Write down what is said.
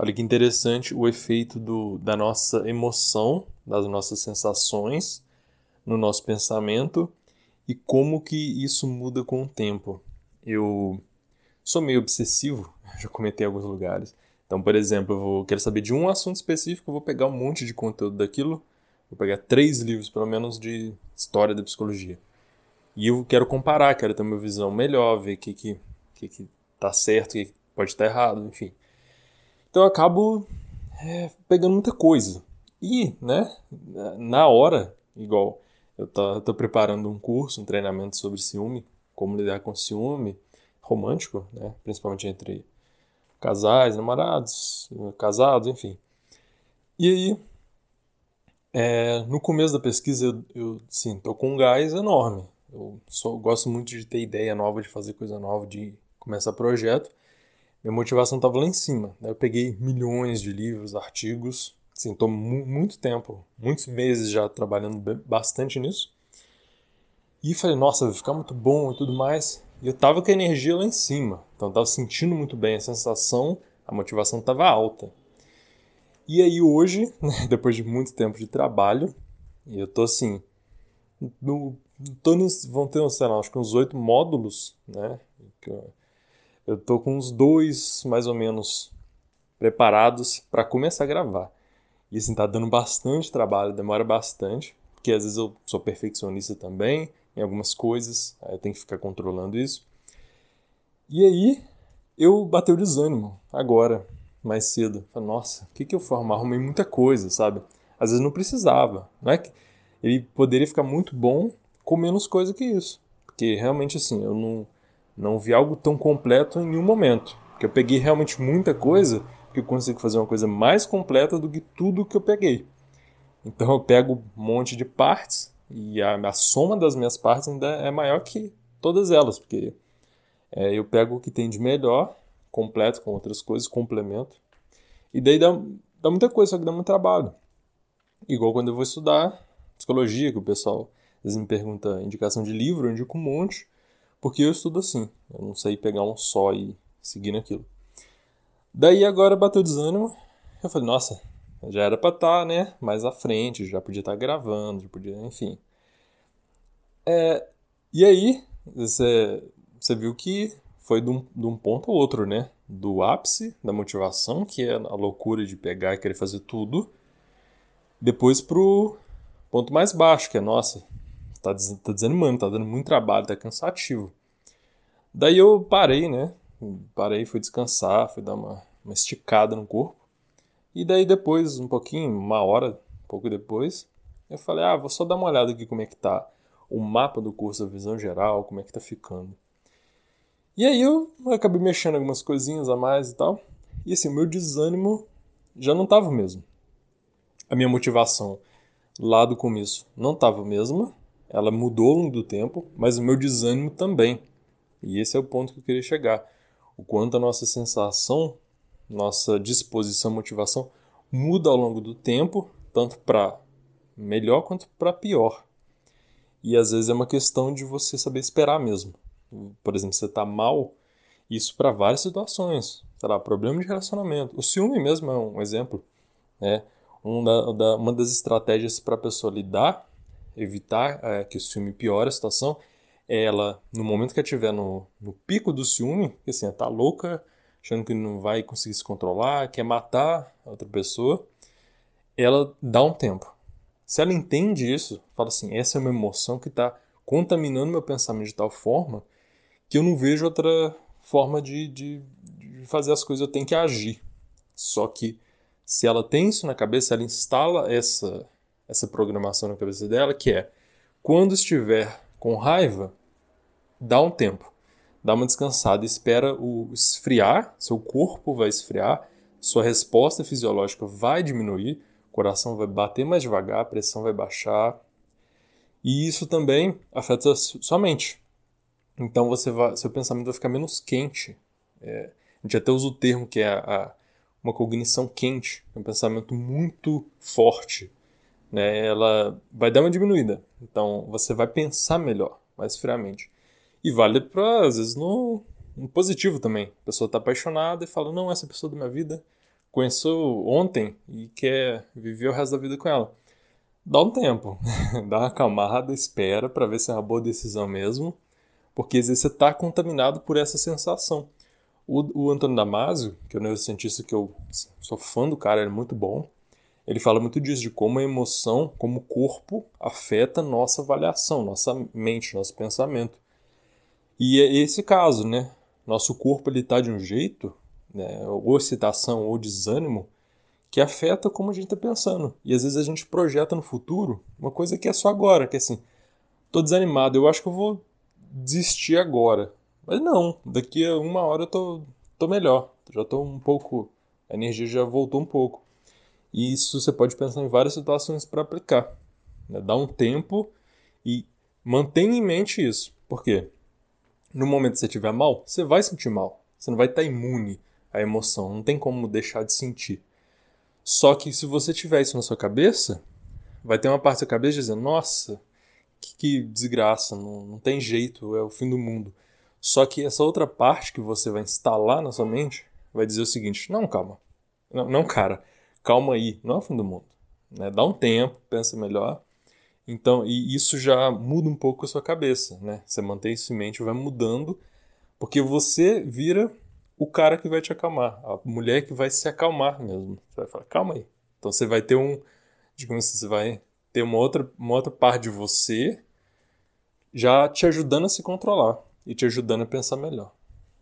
Olha que interessante o efeito do, da nossa emoção, das nossas sensações no nosso pensamento e como que isso muda com o tempo. Eu sou meio obsessivo, já comentei em alguns lugares. Então, por exemplo, eu vou, quero saber de um assunto específico, eu vou pegar um monte de conteúdo daquilo, vou pegar três livros, pelo menos, de história da psicologia. E eu quero comparar, quero ter uma visão melhor, ver o que, que, que, que tá certo, o que pode estar errado, enfim. Então eu acabo é, pegando muita coisa. E, né, na hora, igual eu tô, tô, preparando um curso, um treinamento sobre ciúme, como lidar com ciúme romântico, né, principalmente entre casais, namorados, casados, enfim. E aí, é, no começo da pesquisa, eu, eu sim, tô com um gás enorme. Eu só gosto muito de ter ideia nova, de fazer coisa nova, de começar projeto minha motivação estava lá em cima. Né? Eu peguei milhões de livros, artigos, assim, estou mu muito tempo, muitos meses já trabalhando bastante nisso. E falei, nossa, vai ficar muito bom e tudo mais. E eu tava com a energia lá em cima, então eu tava sentindo muito bem a sensação, a motivação estava alta. E aí hoje, né, depois de muito tempo de trabalho, eu tô assim, no, tô nos, vão ter, sei lá, acho que uns oito módulos, né, eu tô com uns dois, mais ou menos, preparados para começar a gravar. E assim, tá dando bastante trabalho, demora bastante, porque às vezes eu sou perfeccionista também em algumas coisas, aí eu tenho que ficar controlando isso. E aí, eu bateu o desânimo agora, mais cedo. Falei, nossa, o que, que eu formo? Arrumei muita coisa, sabe? Às vezes não precisava. Não é que ele poderia ficar muito bom com menos coisa que isso. Porque realmente assim, eu não não vi algo tão completo em nenhum momento. Porque eu peguei realmente muita coisa que eu consigo fazer uma coisa mais completa do que tudo que eu peguei. Então eu pego um monte de partes e a, a soma das minhas partes ainda é maior que todas elas, porque é, eu pego o que tem de melhor, completo com outras coisas, complemento. E daí dá, dá muita coisa, só que dá muito trabalho. Igual quando eu vou estudar psicologia, que o pessoal às vezes me pergunta indicação de livro, eu indico um monte. Porque eu estudo assim. Eu não sei pegar um só e seguir naquilo. Daí agora bateu desânimo. Eu falei, nossa, já era pra estar, tá, né? Mais à frente, já podia estar tá gravando, já podia, enfim. É, e aí, você, viu que foi de um, de um ponto ao outro, né? Do ápice da motivação, que é a loucura de pegar e querer fazer tudo, depois pro ponto mais baixo, que é, nossa, tá, tá desanimando, tá dando muito trabalho, tá cansativo. Daí eu parei, né? Parei, fui descansar, fui dar uma, uma esticada no corpo. E daí depois, um pouquinho, uma hora, pouco depois, eu falei, ah, vou só dar uma olhada aqui como é que tá o mapa do curso, a visão geral, como é que tá ficando. E aí eu acabei mexendo algumas coisinhas a mais e tal. E assim, o meu desânimo já não tava mesmo. A minha motivação lá do começo não tava mesma ela mudou ao longo do tempo, mas o meu desânimo também. E esse é o ponto que eu queria chegar. O quanto a nossa sensação, nossa disposição, motivação muda ao longo do tempo, tanto para melhor quanto para pior. E às vezes é uma questão de você saber esperar mesmo. Por exemplo, você está mal, isso para várias situações. Sei lá, problema de relacionamento. O ciúme mesmo é um exemplo. Né? Um da, da, uma das estratégias para a pessoa lidar evitar é, que o ciúme piore a situação, é ela, no momento que ela estiver no, no pico do ciúme, que assim, ela tá louca, achando que não vai conseguir se controlar, quer matar a outra pessoa, ela dá um tempo. Se ela entende isso, fala assim, essa é uma emoção que está contaminando meu pensamento de tal forma que eu não vejo outra forma de, de, de fazer as coisas, eu tenho que agir. Só que se ela tem isso na cabeça, ela instala essa essa programação na cabeça dela, que é quando estiver com raiva, dá um tempo, dá uma descansada, espera o esfriar, seu corpo vai esfriar, sua resposta fisiológica vai diminuir, o coração vai bater mais devagar, a pressão vai baixar. E isso também afeta sua mente. Então você vai, seu pensamento vai ficar menos quente. É, a gente até usa o termo que é a, a, uma cognição quente, um pensamento muito forte né, ela vai dar uma diminuída. Então você vai pensar melhor, mais friamente. E vale para, às vezes, no, no positivo também. A pessoa está apaixonada e fala: Não, essa pessoa da minha vida conheceu ontem e quer viver o resto da vida com ela. Dá um tempo, dá uma acalmada, espera para ver se é uma boa decisão mesmo, porque às vezes você está contaminado por essa sensação. O, o Antônio Damasio, que é o neurocientista que eu sou fã do cara, ele é muito bom, ele fala muito disso, de como a emoção, como o corpo afeta nossa avaliação, nossa mente, nosso pensamento. E é esse caso, né? Nosso corpo ele está de um jeito, né? ou excitação ou desânimo, que afeta como a gente está pensando. E às vezes a gente projeta no futuro uma coisa que é só agora, que é assim, tô desanimado, eu acho que eu vou desistir agora. Mas não, daqui a uma hora eu tô, tô melhor, já tô um pouco, a energia já voltou um pouco. E isso você pode pensar em várias situações para aplicar. Né? Dá um tempo e mantenha em mente isso. Por quê? no momento que você estiver mal, você vai sentir mal. Você não vai estar imune à emoção, não tem como deixar de sentir. Só que se você tiver isso na sua cabeça, vai ter uma parte da sua cabeça dizendo: Nossa, que, que desgraça, não, não tem jeito, é o fim do mundo. Só que essa outra parte que você vai instalar na sua mente vai dizer o seguinte: Não, calma. Não, não cara, calma aí, não é o fim do mundo. Né? Dá um tempo, pensa melhor então, e isso já muda um pouco a sua cabeça, né? Você mantém isso em mente, vai mudando, porque você vira o cara que vai te acalmar, a mulher que vai se acalmar mesmo. Você vai falar, calma aí. Então você vai ter um, digamos assim, você vai ter uma outra, uma outra parte de você já te ajudando a se controlar e te ajudando a pensar melhor.